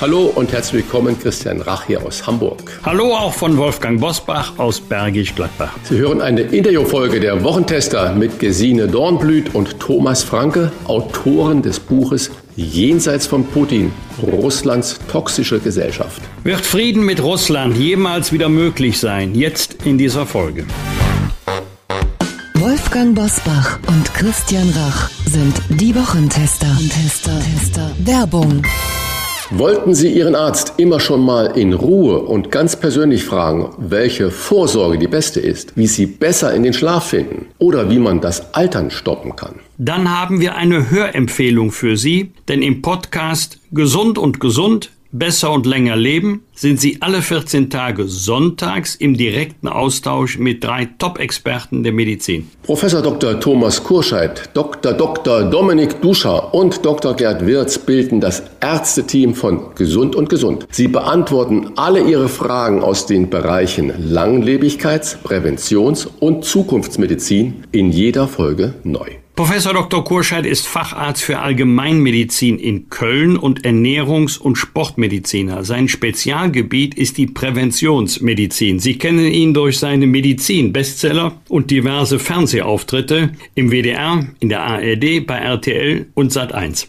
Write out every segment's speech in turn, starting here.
Hallo und herzlich willkommen, Christian Rach hier aus Hamburg. Hallo auch von Wolfgang Bosbach aus Bergisch Gladbach. Sie hören eine Interviewfolge der Wochentester mit Gesine Dornblüt und Thomas Franke, Autoren des Buches Jenseits von Putin, Russlands toxische Gesellschaft. Wird Frieden mit Russland jemals wieder möglich sein? Jetzt in dieser Folge. Wolfgang Bosbach und Christian Rach sind die Wochentester. Tester, Tester. Werbung. Wollten Sie Ihren Arzt immer schon mal in Ruhe und ganz persönlich fragen, welche Vorsorge die beste ist, wie Sie besser in den Schlaf finden oder wie man das Altern stoppen kann? Dann haben wir eine Hörempfehlung für Sie, denn im Podcast Gesund und Gesund Besser und länger leben sind Sie alle 14 Tage sonntags im direkten Austausch mit drei Top-Experten der Medizin. Professor Dr. Thomas Kurscheid, Dr. Dr. Dominik Duscher und Dr. Gerd Wirz bilden das Ärzteteam von Gesund und Gesund. Sie beantworten alle Ihre Fragen aus den Bereichen Langlebigkeits-, Präventions- und Zukunftsmedizin in jeder Folge neu. Professor Dr. Kurscheid ist Facharzt für Allgemeinmedizin in Köln und Ernährungs- und Sportmediziner. Sein Spezialgebiet ist die Präventionsmedizin. Sie kennen ihn durch seine Medizin-Bestseller und diverse Fernsehauftritte im WDR, in der ARD, bei RTL und Sat1.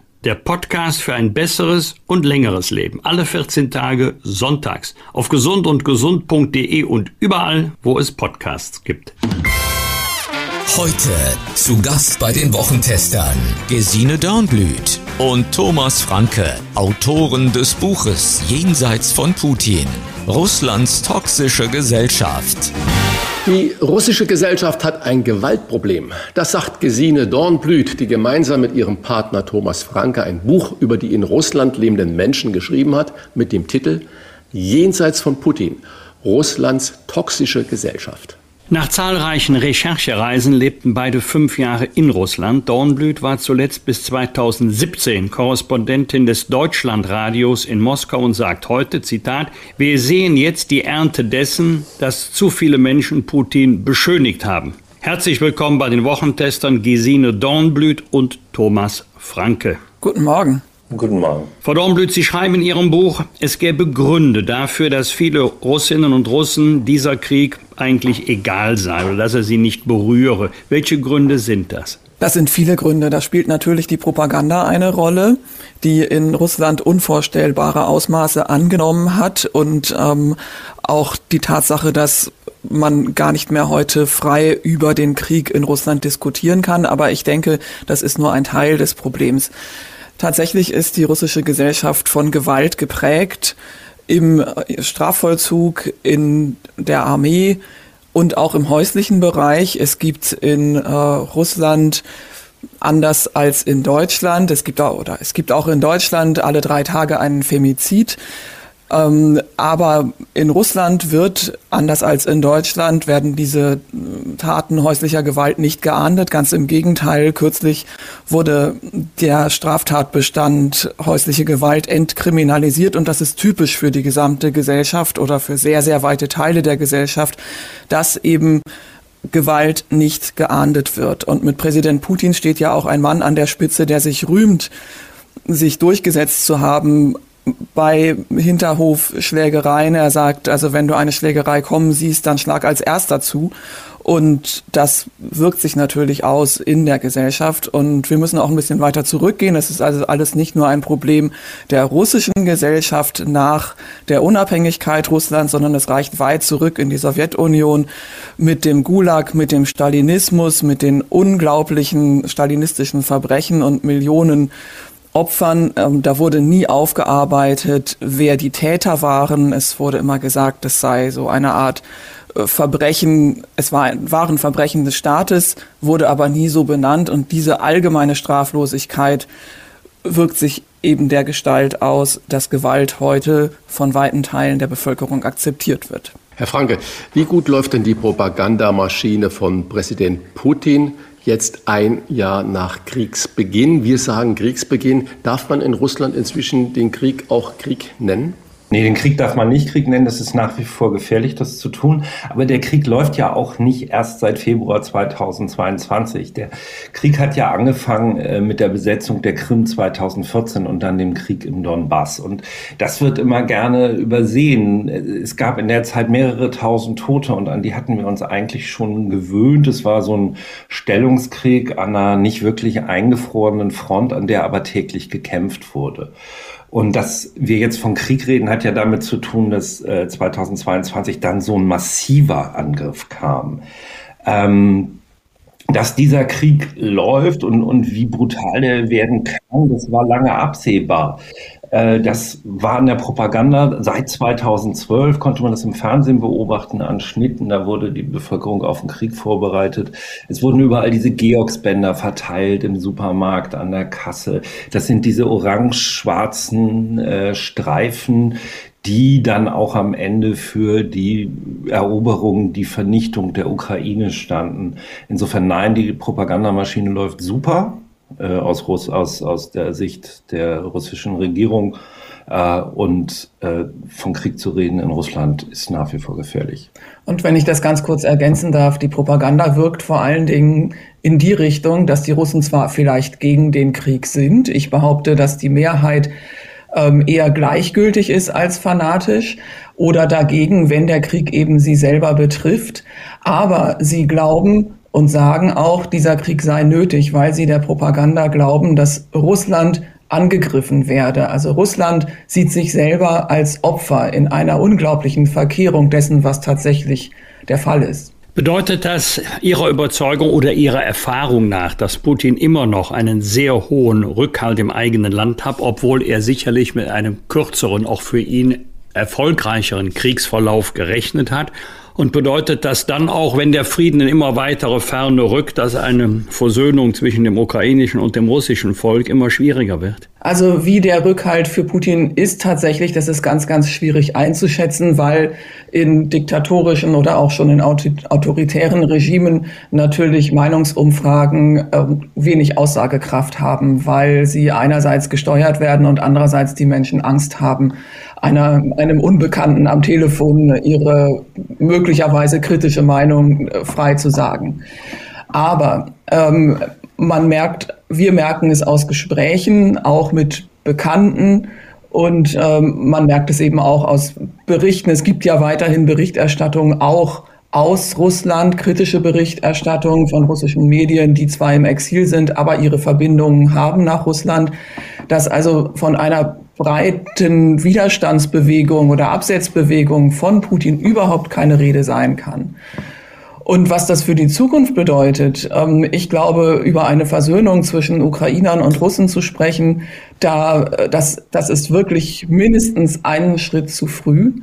Der Podcast für ein besseres und längeres Leben. Alle 14 Tage sonntags auf gesundundgesund.de und überall, wo es Podcasts gibt. Heute zu Gast bei den Wochentestern Gesine Dornblüt und Thomas Franke, Autoren des Buches Jenseits von Putin. Russlands toxische Gesellschaft. Die russische Gesellschaft hat ein Gewaltproblem. Das sagt Gesine Dornblüt, die gemeinsam mit ihrem Partner Thomas Franke ein Buch über die in Russland lebenden Menschen geschrieben hat mit dem Titel Jenseits von Putin. Russlands toxische Gesellschaft. Nach zahlreichen Recherchereisen lebten beide fünf Jahre in Russland. Dornblüt war zuletzt bis 2017 Korrespondentin des Deutschlandradios in Moskau und sagt heute, Zitat, wir sehen jetzt die Ernte dessen, dass zu viele Menschen Putin beschönigt haben. Herzlich willkommen bei den Wochentestern Gesine Dornblüt und Thomas Franke. Guten Morgen. Guten Morgen. Frau Dornblüt, Sie schreiben in Ihrem Buch, es gäbe Gründe dafür, dass viele Russinnen und Russen dieser Krieg eigentlich egal sei oder dass er sie nicht berühre. Welche Gründe sind das? Das sind viele Gründe. Da spielt natürlich die Propaganda eine Rolle, die in Russland unvorstellbare Ausmaße angenommen hat und ähm, auch die Tatsache, dass man gar nicht mehr heute frei über den Krieg in Russland diskutieren kann. Aber ich denke, das ist nur ein Teil des Problems. Tatsächlich ist die russische Gesellschaft von Gewalt geprägt im Strafvollzug, in der Armee und auch im häuslichen Bereich. Es gibt in äh, Russland anders als in Deutschland. Es gibt auch, oder es gibt auch in Deutschland alle drei Tage einen Femizid. Ähm, aber in Russland wird, anders als in Deutschland, werden diese äh, Taten häuslicher Gewalt nicht geahndet. Ganz im Gegenteil, kürzlich wurde der Straftatbestand häusliche Gewalt entkriminalisiert und das ist typisch für die gesamte Gesellschaft oder für sehr, sehr weite Teile der Gesellschaft, dass eben Gewalt nicht geahndet wird. Und mit Präsident Putin steht ja auch ein Mann an der Spitze, der sich rühmt, sich durchgesetzt zu haben bei Hinterhofschlägereien. Er sagt, also wenn du eine Schlägerei kommen siehst, dann schlag als erster zu. Und das wirkt sich natürlich aus in der Gesellschaft. Und wir müssen auch ein bisschen weiter zurückgehen. Es ist also alles nicht nur ein Problem der russischen Gesellschaft nach der Unabhängigkeit Russlands, sondern es reicht weit zurück in die Sowjetunion mit dem Gulag, mit dem Stalinismus, mit den unglaublichen stalinistischen Verbrechen und Millionen Opfern. Ähm, da wurde nie aufgearbeitet, wer die Täter waren. Es wurde immer gesagt, es sei so eine Art äh, Verbrechen, es war, waren Verbrechen des Staates, wurde aber nie so benannt und diese allgemeine Straflosigkeit wirkt sich eben der Gestalt aus, dass Gewalt heute von weiten Teilen der Bevölkerung akzeptiert wird. Herr Franke, wie gut läuft denn die Propagandamaschine von Präsident Putin jetzt ein Jahr nach Kriegsbeginn? Wir sagen Kriegsbeginn. Darf man in Russland inzwischen den Krieg auch Krieg nennen? Nee, den Krieg darf man nicht Krieg nennen. Das ist nach wie vor gefährlich, das zu tun. Aber der Krieg läuft ja auch nicht erst seit Februar 2022. Der Krieg hat ja angefangen äh, mit der Besetzung der Krim 2014 und dann dem Krieg im Donbass. Und das wird immer gerne übersehen. Es gab in der Zeit mehrere tausend Tote und an die hatten wir uns eigentlich schon gewöhnt. Es war so ein Stellungskrieg an einer nicht wirklich eingefrorenen Front, an der aber täglich gekämpft wurde. Und dass wir jetzt von Krieg reden, hat ja damit zu tun, dass äh, 2022 dann so ein massiver Angriff kam. Ähm, dass dieser Krieg läuft und, und wie brutal der werden kann, das war lange absehbar. Äh, das war in der Propaganda. Seit 2012 konnte man das im Fernsehen beobachten an Schnitten. Da wurde die Bevölkerung auf den Krieg vorbereitet. Es wurden überall diese Georgsbänder verteilt im Supermarkt, an der Kasse. Das sind diese orange-schwarzen äh, Streifen, die dann auch am Ende für die Eroberung, die Vernichtung der Ukraine standen. Insofern nein, die Propagandamaschine läuft super äh, aus, Russ, aus, aus der Sicht der russischen Regierung. Äh, und äh, von Krieg zu reden in Russland ist nach wie vor gefährlich. Und wenn ich das ganz kurz ergänzen darf, die Propaganda wirkt vor allen Dingen in die Richtung, dass die Russen zwar vielleicht gegen den Krieg sind. Ich behaupte, dass die Mehrheit ähm, eher gleichgültig ist als fanatisch oder dagegen, wenn der Krieg eben sie selber betrifft. Aber sie glauben, und sagen auch, dieser Krieg sei nötig, weil sie der Propaganda glauben, dass Russland angegriffen werde. Also Russland sieht sich selber als Opfer in einer unglaublichen Verkehrung dessen, was tatsächlich der Fall ist. Bedeutet das Ihrer Überzeugung oder Ihrer Erfahrung nach, dass Putin immer noch einen sehr hohen Rückhalt im eigenen Land hat, obwohl er sicherlich mit einem kürzeren, auch für ihn erfolgreicheren Kriegsverlauf gerechnet hat? Und bedeutet das dann auch, wenn der Frieden in immer weitere Ferne rückt, dass eine Versöhnung zwischen dem ukrainischen und dem russischen Volk immer schwieriger wird? Also wie der Rückhalt für Putin ist tatsächlich, das ist ganz, ganz schwierig einzuschätzen, weil in diktatorischen oder auch schon in autoritären Regimen natürlich Meinungsumfragen äh, wenig Aussagekraft haben, weil sie einerseits gesteuert werden und andererseits die Menschen Angst haben, einer, einem Unbekannten am Telefon ihre möglicherweise kritische Meinung äh, frei zu sagen. Aber ähm, man merkt, wir merken es aus Gesprächen, auch mit Bekannten und ähm, man merkt es eben auch aus Berichten. Es gibt ja weiterhin Berichterstattung auch aus Russland, kritische Berichterstattung von russischen Medien, die zwar im Exil sind, aber ihre Verbindungen haben nach Russland, dass also von einer breiten Widerstandsbewegung oder Absetzbewegung von Putin überhaupt keine Rede sein kann. Und was das für die Zukunft bedeutet, ähm, ich glaube, über eine Versöhnung zwischen Ukrainern und Russen zu sprechen, da, das, das ist wirklich mindestens einen Schritt zu früh.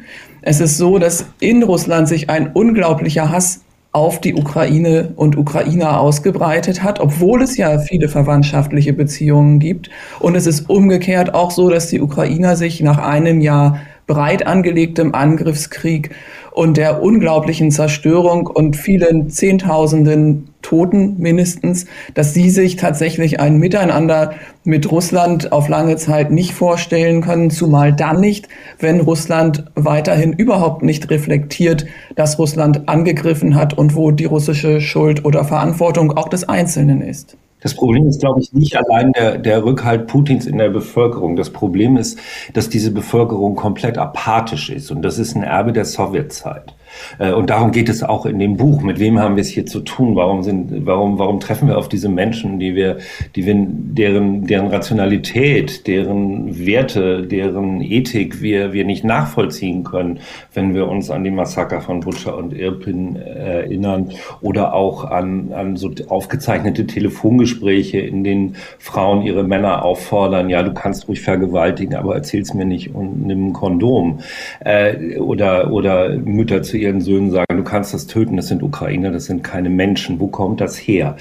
Es ist so, dass in Russland sich ein unglaublicher Hass auf die Ukraine und Ukrainer ausgebreitet hat, obwohl es ja viele verwandtschaftliche Beziehungen gibt. Und es ist umgekehrt auch so, dass die Ukrainer sich nach einem Jahr breit angelegtem Angriffskrieg und der unglaublichen Zerstörung und vielen Zehntausenden Toten mindestens, dass sie sich tatsächlich ein Miteinander mit Russland auf lange Zeit nicht vorstellen können, zumal dann nicht, wenn Russland weiterhin überhaupt nicht reflektiert, dass Russland angegriffen hat und wo die russische Schuld oder Verantwortung auch des Einzelnen ist. Das Problem ist, glaube ich, nicht allein der, der Rückhalt Putins in der Bevölkerung. Das Problem ist, dass diese Bevölkerung komplett apathisch ist. Und das ist ein Erbe der Sowjetzeit. Äh, und darum geht es auch in dem Buch. Mit wem haben wir es hier zu tun? Warum sind, warum, warum treffen wir auf diese Menschen, die wir, die wir, deren, deren Rationalität, deren Werte, deren Ethik wir, wir nicht nachvollziehen können, wenn wir uns an die Massaker von Butcher und Irpin äh, erinnern oder auch an, an so aufgezeichnete Telefongespräche, in denen Frauen ihre Männer auffordern, ja, du kannst ruhig vergewaltigen, aber erzähl's mir nicht und nimm ein Kondom. Äh, oder, oder Mütter zu ihren Söhnen sagen, du kannst das töten, das sind Ukrainer, das sind keine Menschen, wo kommt das her?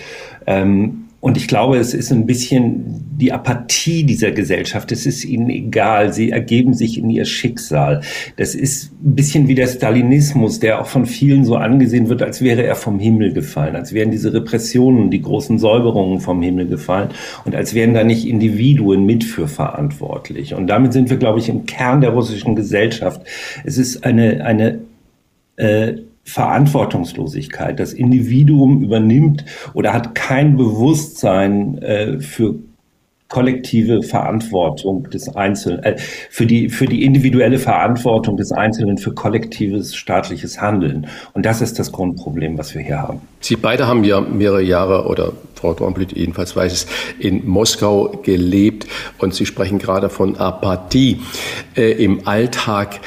Ähm, und ich glaube, es ist ein bisschen die Apathie dieser Gesellschaft. Es ist ihnen egal. Sie ergeben sich in ihr Schicksal. Das ist ein bisschen wie der Stalinismus, der auch von vielen so angesehen wird, als wäre er vom Himmel gefallen, als wären diese Repressionen, die großen Säuberungen vom Himmel gefallen und als wären da nicht Individuen mit für verantwortlich. Und damit sind wir, glaube ich, im Kern der russischen Gesellschaft. Es ist eine, eine äh, Verantwortungslosigkeit. Das Individuum übernimmt oder hat kein Bewusstsein äh, für kollektive Verantwortung des Einzelnen, äh, für die, für die individuelle Verantwortung des Einzelnen für kollektives staatliches Handeln. Und das ist das Grundproblem, was wir hier haben. Sie beide haben ja mehrere Jahre oder Frau Dornblüt jedenfalls weiß es, in Moskau gelebt und Sie sprechen gerade von Apathie äh, im Alltag.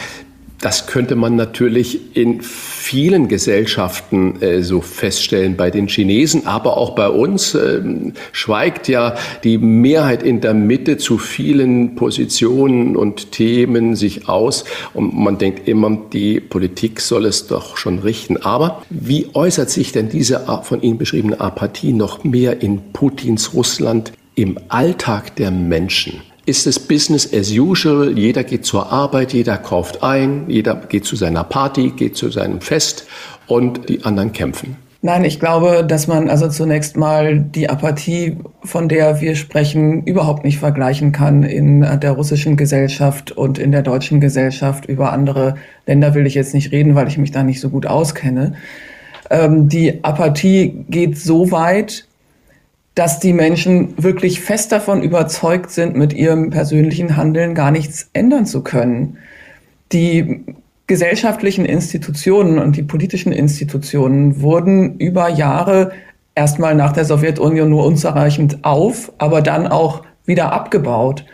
Das könnte man natürlich in vielen Gesellschaften äh, so feststellen. Bei den Chinesen, aber auch bei uns äh, schweigt ja die Mehrheit in der Mitte zu vielen Positionen und Themen sich aus. Und man denkt immer, die Politik soll es doch schon richten. Aber wie äußert sich denn diese von Ihnen beschriebene Apathie noch mehr in Putins Russland im Alltag der Menschen? Ist es Business as usual. Jeder geht zur Arbeit, jeder kauft ein, jeder geht zu seiner Party, geht zu seinem Fest und die anderen kämpfen. Nein, ich glaube, dass man also zunächst mal die Apathie, von der wir sprechen, überhaupt nicht vergleichen kann in der russischen Gesellschaft und in der deutschen Gesellschaft. Über andere Länder will ich jetzt nicht reden, weil ich mich da nicht so gut auskenne. Ähm, die Apathie geht so weit, dass die Menschen wirklich fest davon überzeugt sind, mit ihrem persönlichen Handeln gar nichts ändern zu können. Die gesellschaftlichen Institutionen und die politischen Institutionen wurden über Jahre erstmal nach der Sowjetunion nur unzureichend auf, aber dann auch wieder abgebaut.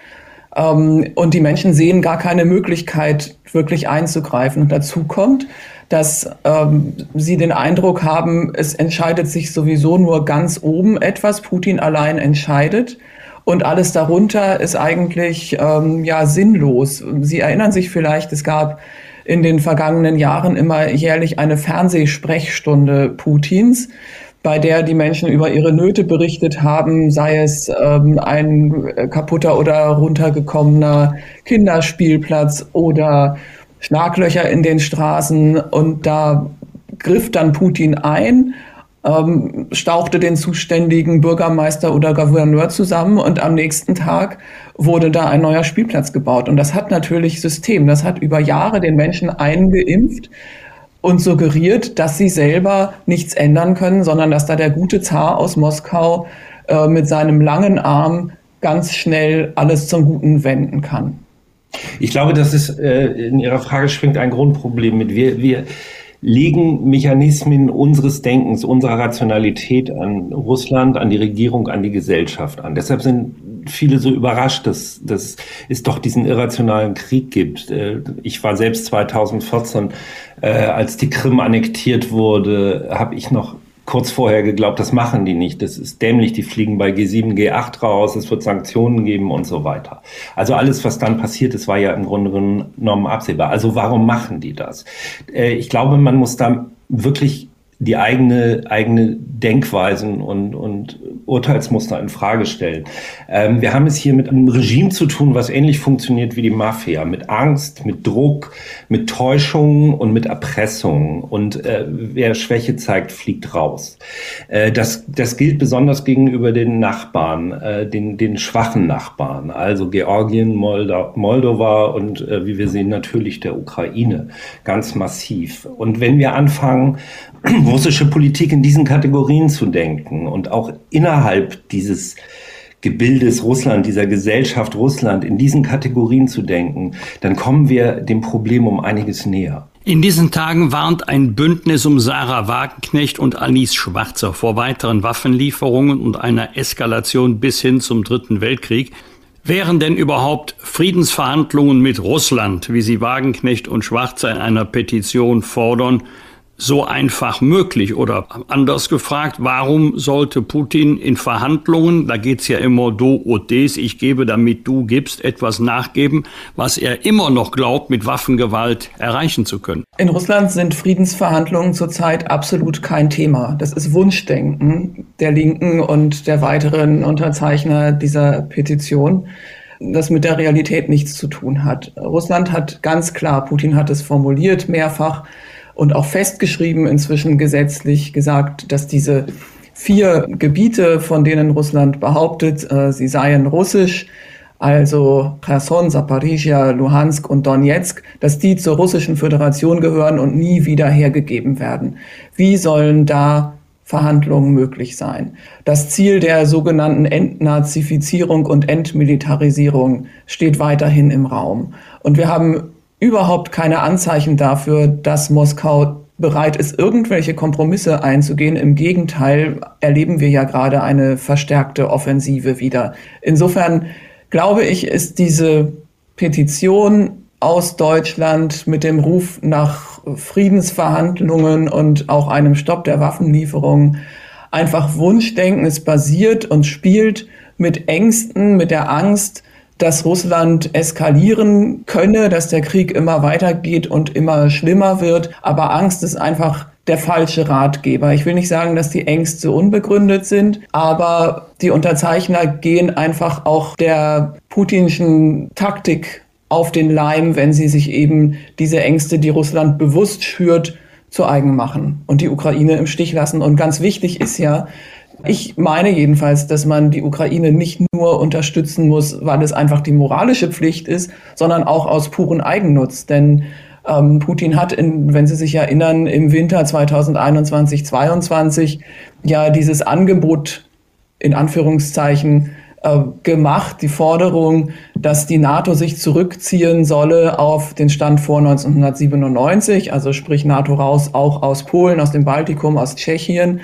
Ähm, und die Menschen sehen gar keine Möglichkeit, wirklich einzugreifen. Und dazu kommt, dass ähm, sie den Eindruck haben, es entscheidet sich sowieso nur ganz oben etwas, Putin allein entscheidet. Und alles darunter ist eigentlich ähm, ja sinnlos. Sie erinnern sich vielleicht, es gab in den vergangenen Jahren immer jährlich eine Fernsehsprechstunde Putins, bei der die Menschen über ihre Nöte berichtet haben, sei es ähm, ein kaputter oder runtergekommener Kinderspielplatz oder Schlaglöcher in den Straßen und da griff dann Putin ein, ähm, stauchte den zuständigen Bürgermeister oder Gouverneur zusammen und am nächsten Tag wurde da ein neuer Spielplatz gebaut. Und das hat natürlich System. Das hat über Jahre den Menschen eingeimpft und suggeriert, dass sie selber nichts ändern können, sondern dass da der gute Zar aus Moskau äh, mit seinem langen Arm ganz schnell alles zum Guten wenden kann. Ich glaube, dass es äh, in Ihrer Frage schwingt ein Grundproblem mit. Wir, wir legen Mechanismen unseres Denkens, unserer Rationalität an Russland, an die Regierung, an die Gesellschaft an. Deshalb sind viele so überrascht, dass, dass es doch diesen irrationalen Krieg gibt. Äh, ich war selbst 2014, äh, als die Krim annektiert wurde, habe ich noch kurz vorher geglaubt, das machen die nicht. Das ist dämlich, die fliegen bei G7, G8 raus, es wird Sanktionen geben und so weiter. Also alles, was dann passiert ist, war ja im Grunde genommen absehbar. Also warum machen die das? Äh, ich glaube, man muss da wirklich die eigene, eigene Denkweisen und, und Urteilsmuster in Frage stellen. Ähm, wir haben es hier mit einem Regime zu tun, was ähnlich funktioniert wie die Mafia, mit Angst, mit Druck, mit Täuschung und mit Erpressung. Und äh, wer Schwäche zeigt, fliegt raus. Äh, das, das gilt besonders gegenüber den Nachbarn, äh, den, den schwachen Nachbarn, also Georgien, Molda Moldova und äh, wie wir sehen natürlich der Ukraine, ganz massiv. Und wenn wir anfangen, russische Politik in diesen Kategorien zu denken und auch innerhalb dieses Gebildes Russland, dieser Gesellschaft Russland in diesen Kategorien zu denken, dann kommen wir dem Problem um einiges näher. In diesen Tagen warnt ein Bündnis um Sarah Wagenknecht und Alice Schwarzer vor weiteren Waffenlieferungen und einer Eskalation bis hin zum Dritten Weltkrieg. Wären denn überhaupt Friedensverhandlungen mit Russland, wie sie Wagenknecht und Schwarzer in einer Petition fordern, so einfach möglich? Oder anders gefragt, warum sollte Putin in Verhandlungen, da geht's ja immer do und des, ich gebe, damit du gibst, etwas nachgeben, was er immer noch glaubt, mit Waffengewalt erreichen zu können? In Russland sind Friedensverhandlungen zurzeit absolut kein Thema. Das ist Wunschdenken der Linken und der weiteren Unterzeichner dieser Petition das mit der Realität nichts zu tun hat. Russland hat ganz klar, Putin hat es formuliert mehrfach, und auch festgeschrieben, inzwischen gesetzlich gesagt, dass diese vier Gebiete, von denen Russland behauptet, äh, sie seien russisch, also Cherson, Zaporizhia, Luhansk und Donetsk, dass die zur russischen Föderation gehören und nie wieder hergegeben werden. Wie sollen da Verhandlungen möglich sein? Das Ziel der sogenannten Entnazifizierung und Entmilitarisierung steht weiterhin im Raum. Und wir haben überhaupt keine Anzeichen dafür, dass Moskau bereit ist, irgendwelche Kompromisse einzugehen. Im Gegenteil erleben wir ja gerade eine verstärkte Offensive wieder. Insofern glaube ich, ist diese Petition aus Deutschland mit dem Ruf nach Friedensverhandlungen und auch einem Stopp der Waffenlieferungen einfach Wunschdenken. Es basiert und spielt mit Ängsten, mit der Angst, dass Russland eskalieren könne, dass der Krieg immer weitergeht und immer schlimmer wird. Aber Angst ist einfach der falsche Ratgeber. Ich will nicht sagen, dass die Ängste unbegründet sind, aber die Unterzeichner gehen einfach auch der putinschen Taktik auf den Leim, wenn sie sich eben diese Ängste, die Russland bewusst schürt, zu eigen machen und die Ukraine im Stich lassen. Und ganz wichtig ist ja, ich meine jedenfalls, dass man die Ukraine nicht nur unterstützen muss, weil es einfach die moralische Pflicht ist, sondern auch aus puren Eigennutz. Denn ähm, Putin hat, in, wenn Sie sich erinnern, im Winter 2021, 2022 ja dieses Angebot in Anführungszeichen äh, gemacht, die Forderung, dass die NATO sich zurückziehen solle auf den Stand vor 1997, also sprich NATO raus, auch aus Polen, aus dem Baltikum, aus Tschechien.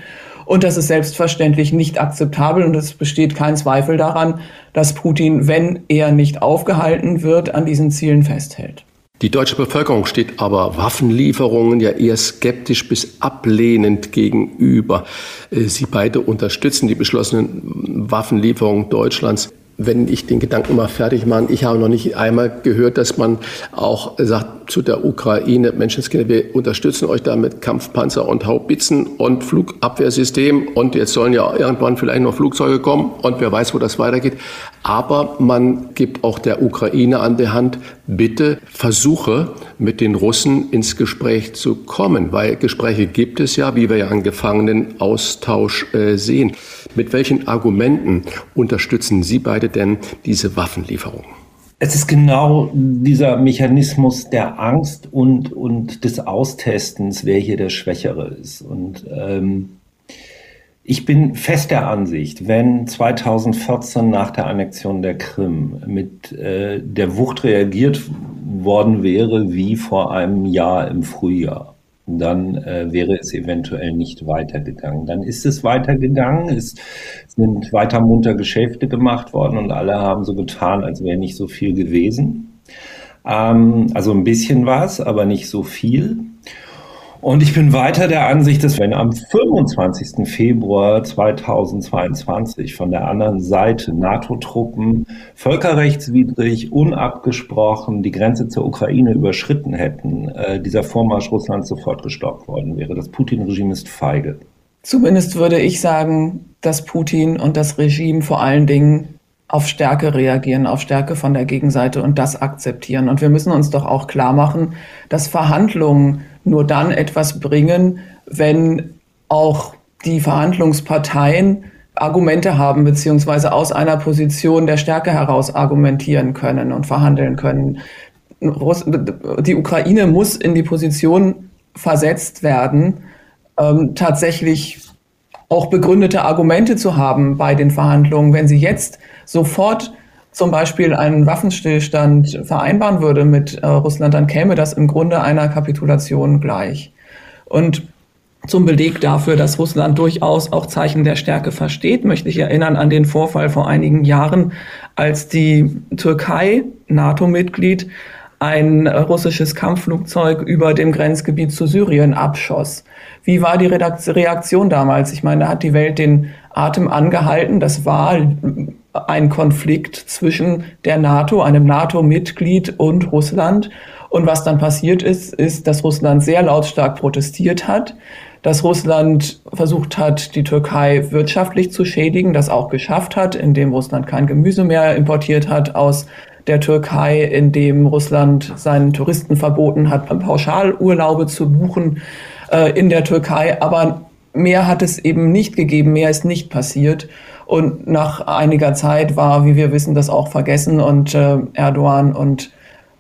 Und das ist selbstverständlich nicht akzeptabel und es besteht kein Zweifel daran, dass Putin, wenn er nicht aufgehalten wird, an diesen Zielen festhält. Die deutsche Bevölkerung steht aber Waffenlieferungen ja eher skeptisch bis ablehnend gegenüber. Äh, Sie beide unterstützen die beschlossenen Waffenlieferungen Deutschlands wenn ich den Gedanken mal fertig mache, ich habe noch nicht einmal gehört, dass man auch sagt zu der Ukraine, Menschenskinder, wir unterstützen euch da mit Kampfpanzer und Haubitzen und Flugabwehrsystem und jetzt sollen ja irgendwann vielleicht noch Flugzeuge kommen und wer weiß, wo das weitergeht. Aber man gibt auch der Ukraine an der Hand, bitte versuche mit den Russen ins Gespräch zu kommen, weil Gespräche gibt es ja, wie wir ja an Gefangenenaustausch äh, sehen. Mit welchen Argumenten unterstützen Sie beide denn diese Waffenlieferungen? Es ist genau dieser Mechanismus der Angst und, und des Austestens, wer hier der Schwächere ist. Und ähm, ich bin fest der Ansicht, wenn 2014 nach der Annexion der Krim mit äh, der Wucht reagiert worden wäre wie vor einem Jahr im Frühjahr, dann äh, wäre es eventuell nicht weitergegangen. Dann ist es weitergegangen, es sind weiter munter Geschäfte gemacht worden und alle haben so getan, als wäre nicht so viel gewesen. Ähm, also ein bisschen was, aber nicht so viel. Und ich bin weiter der Ansicht, dass wenn am 25. Februar 2022 von der anderen Seite NATO-Truppen völkerrechtswidrig, unabgesprochen die Grenze zur Ukraine überschritten hätten, äh, dieser Vormarsch Russlands sofort gestoppt worden wäre. Das Putin-Regime ist feige. Zumindest würde ich sagen, dass Putin und das Regime vor allen Dingen auf Stärke reagieren, auf Stärke von der Gegenseite und das akzeptieren. Und wir müssen uns doch auch klar machen, dass Verhandlungen nur dann etwas bringen, wenn auch die Verhandlungsparteien Argumente haben, beziehungsweise aus einer Position der Stärke heraus argumentieren können und verhandeln können. Die Ukraine muss in die Position versetzt werden, ähm, tatsächlich auch begründete Argumente zu haben bei den Verhandlungen. Wenn sie jetzt sofort zum Beispiel einen Waffenstillstand vereinbaren würde mit äh, Russland, dann käme das im Grunde einer Kapitulation gleich. Und zum Beleg dafür, dass Russland durchaus auch Zeichen der Stärke versteht, möchte ich erinnern an den Vorfall vor einigen Jahren, als die Türkei, NATO-Mitglied, ein russisches Kampfflugzeug über dem Grenzgebiet zu Syrien abschoss. Wie war die Reaktion damals? Ich meine, da hat die Welt den Atem angehalten. Das war ein Konflikt zwischen der NATO, einem NATO-Mitglied und Russland. Und was dann passiert ist, ist, dass Russland sehr lautstark protestiert hat, dass Russland versucht hat, die Türkei wirtschaftlich zu schädigen, das auch geschafft hat, indem Russland kein Gemüse mehr importiert hat aus der Türkei, indem Russland seinen Touristen verboten hat, Pauschalurlaube zu buchen äh, in der Türkei. Aber mehr hat es eben nicht gegeben, mehr ist nicht passiert. Und nach einiger Zeit war, wie wir wissen, das auch vergessen und äh, Erdogan und,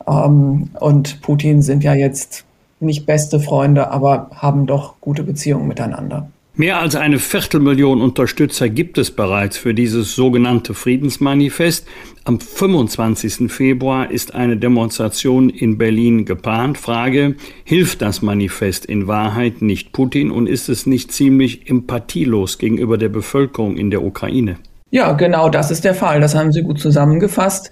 ähm, und Putin sind ja jetzt nicht beste Freunde, aber haben doch gute Beziehungen miteinander. Mehr als eine Viertelmillion Unterstützer gibt es bereits für dieses sogenannte Friedensmanifest. Am 25. Februar ist eine Demonstration in Berlin geplant. Frage, hilft das Manifest in Wahrheit nicht Putin und ist es nicht ziemlich empathielos gegenüber der Bevölkerung in der Ukraine? Ja, genau das ist der Fall. Das haben Sie gut zusammengefasst.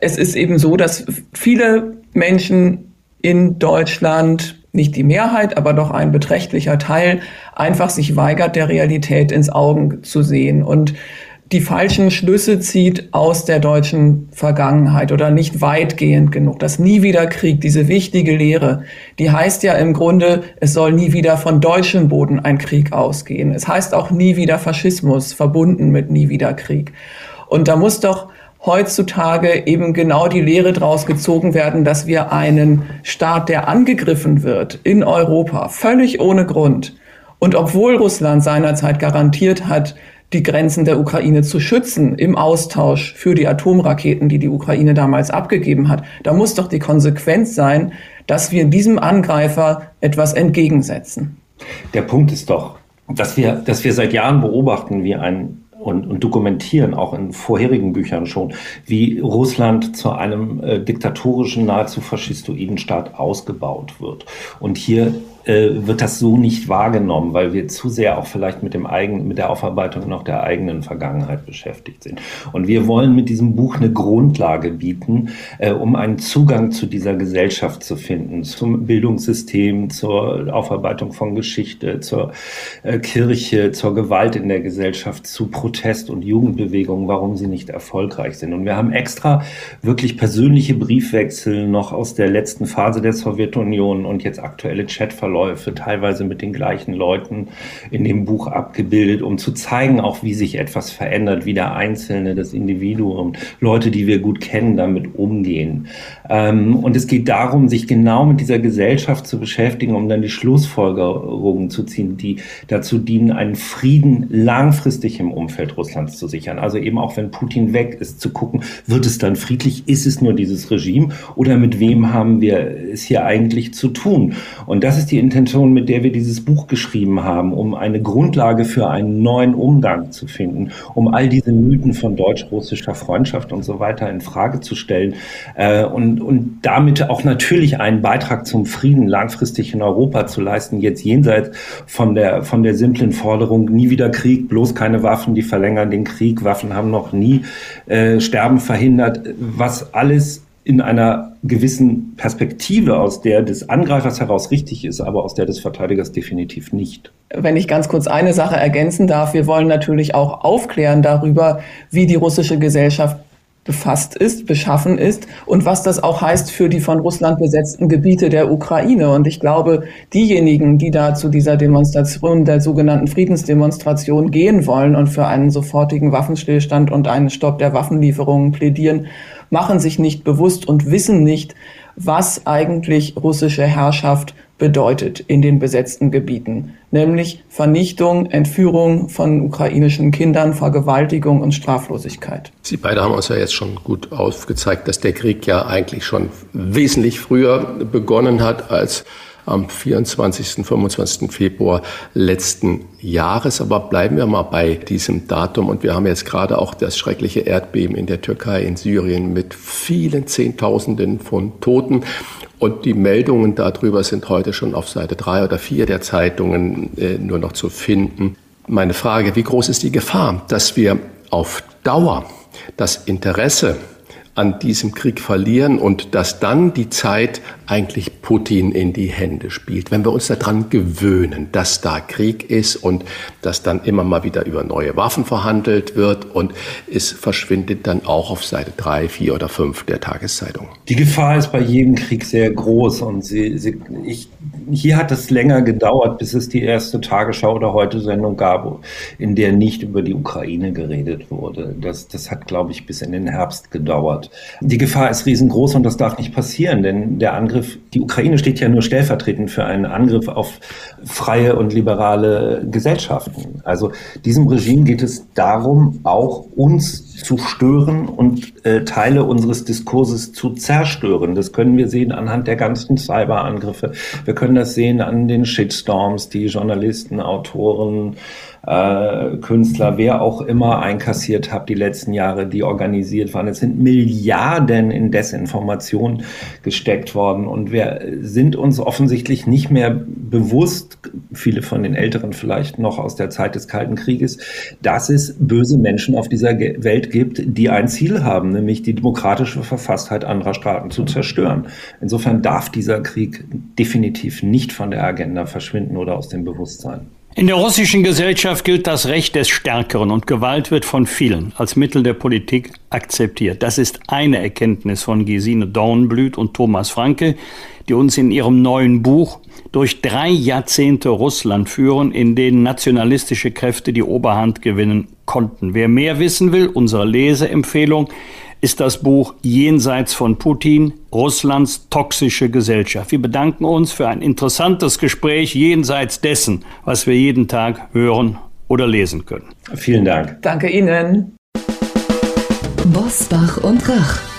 Es ist eben so, dass viele Menschen in Deutschland, nicht die Mehrheit, aber doch ein beträchtlicher Teil, einfach sich weigert, der Realität ins Augen zu sehen und die falschen Schlüsse zieht aus der deutschen Vergangenheit oder nicht weitgehend genug. Das Nie wieder Krieg, diese wichtige Lehre, die heißt ja im Grunde, es soll nie wieder von deutschem Boden ein Krieg ausgehen. Es heißt auch nie wieder Faschismus, verbunden mit nie wieder Krieg. Und da muss doch heutzutage eben genau die Lehre daraus gezogen werden, dass wir einen Staat, der angegriffen wird in Europa, völlig ohne Grund, und obwohl Russland seinerzeit garantiert hat, die Grenzen der Ukraine zu schützen im Austausch für die Atomraketen, die die Ukraine damals abgegeben hat, da muss doch die Konsequenz sein, dass wir diesem Angreifer etwas entgegensetzen. Der Punkt ist doch, dass wir, dass wir seit Jahren beobachten, wie ein und, und dokumentieren, auch in vorherigen Büchern schon, wie Russland zu einem äh, diktatorischen, nahezu faschistoiden Staat ausgebaut wird. Und hier äh, wird das so nicht wahrgenommen, weil wir zu sehr auch vielleicht mit dem eigenen, mit der Aufarbeitung noch der eigenen Vergangenheit beschäftigt sind. Und wir wollen mit diesem Buch eine Grundlage bieten, äh, um einen Zugang zu dieser Gesellschaft zu finden, zum Bildungssystem, zur Aufarbeitung von Geschichte, zur äh, Kirche, zur Gewalt in der Gesellschaft, zu Protest- und Jugendbewegungen, warum sie nicht erfolgreich sind. Und wir haben extra wirklich persönliche Briefwechsel noch aus der letzten Phase der Sowjetunion und jetzt aktuelle Chatverläufe Abläufe, teilweise mit den gleichen Leuten in dem Buch abgebildet, um zu zeigen, auch wie sich etwas verändert, wie der Einzelne, das Individuum, Leute, die wir gut kennen, damit umgehen. Ähm, und es geht darum, sich genau mit dieser Gesellschaft zu beschäftigen, um dann die Schlussfolgerungen zu ziehen, die dazu dienen, einen Frieden langfristig im Umfeld Russlands zu sichern. Also eben auch wenn Putin weg ist, zu gucken, wird es dann friedlich? Ist es nur dieses Regime? Oder mit wem haben wir es hier eigentlich zu tun? Und das ist die Intention, mit der wir dieses Buch geschrieben haben, um eine Grundlage für einen neuen Umgang zu finden, um all diese Mythen von deutsch-russischer Freundschaft und so weiter in Frage zu stellen äh, und, und damit auch natürlich einen Beitrag zum Frieden langfristig in Europa zu leisten, jetzt jenseits von der, von der simplen Forderung, nie wieder Krieg, bloß keine Waffen, die verlängern den Krieg, Waffen haben noch nie äh, Sterben verhindert, was alles in einer gewissen Perspektive, aus der des Angreifers heraus richtig ist, aber aus der des Verteidigers definitiv nicht. Wenn ich ganz kurz eine Sache ergänzen darf, wir wollen natürlich auch aufklären darüber, wie die russische Gesellschaft befasst ist, beschaffen ist und was das auch heißt für die von Russland besetzten Gebiete der Ukraine. Und ich glaube, diejenigen, die da zu dieser Demonstration, der sogenannten Friedensdemonstration gehen wollen und für einen sofortigen Waffenstillstand und einen Stopp der Waffenlieferungen plädieren, machen sich nicht bewusst und wissen nicht, was eigentlich russische Herrschaft bedeutet in den besetzten Gebieten, nämlich Vernichtung, Entführung von ukrainischen Kindern, Vergewaltigung und Straflosigkeit. Sie beide haben uns ja jetzt schon gut aufgezeigt, dass der Krieg ja eigentlich schon wesentlich früher begonnen hat als am 24. 25. Februar letzten Jahres. Aber bleiben wir mal bei diesem Datum. Und wir haben jetzt gerade auch das schreckliche Erdbeben in der Türkei, in Syrien mit vielen Zehntausenden von Toten. Und die Meldungen darüber sind heute schon auf Seite drei oder vier der Zeitungen äh, nur noch zu finden. Meine Frage, wie groß ist die Gefahr, dass wir auf Dauer das Interesse an diesem Krieg verlieren und dass dann die Zeit eigentlich Putin in die Hände spielt. Wenn wir uns daran gewöhnen, dass da Krieg ist und dass dann immer mal wieder über neue Waffen verhandelt wird und es verschwindet dann auch auf Seite drei, vier oder fünf der Tageszeitung. Die Gefahr ist bei jedem Krieg sehr groß und sie, sie, ich, hier hat es länger gedauert, bis es die erste Tagesschau oder heute Sendung gab, in der nicht über die Ukraine geredet wurde. Das, das hat, glaube ich, bis in den Herbst gedauert. Die Gefahr ist riesengroß und das darf nicht passieren, denn der Angriff die Ukraine steht ja nur stellvertretend für einen Angriff auf freie und liberale Gesellschaften. Also diesem Regime geht es darum, auch uns zu stören und äh, Teile unseres Diskurses zu zerstören. Das können wir sehen anhand der ganzen Cyberangriffe. Wir können das sehen an den Shitstorms, die Journalisten, Autoren, äh, Künstler, wer auch immer einkassiert hat die letzten Jahre, die organisiert waren. Es sind Milliarden in Desinformation gesteckt worden und wir sind uns offensichtlich nicht mehr bewusst, viele von den Älteren vielleicht noch aus der Zeit des Kalten Krieges, dass es böse Menschen auf dieser Welt gibt, die ein Ziel haben, nämlich die demokratische Verfasstheit anderer Staaten zu zerstören. Insofern darf dieser Krieg definitiv nicht von der Agenda verschwinden oder aus dem Bewusstsein. In der russischen Gesellschaft gilt das Recht des Stärkeren und Gewalt wird von vielen als Mittel der Politik akzeptiert. Das ist eine Erkenntnis von Gesine Dornblüt und Thomas Franke, die uns in ihrem neuen Buch durch drei Jahrzehnte Russland führen, in denen nationalistische Kräfte die Oberhand gewinnen konnten. Wer mehr wissen will, unsere Leseempfehlung, ist das Buch Jenseits von Putin, Russlands toxische Gesellschaft. Wir bedanken uns für ein interessantes Gespräch jenseits dessen, was wir jeden Tag hören oder lesen können. Vielen Dank. Danke Ihnen. Bosbach und Rach.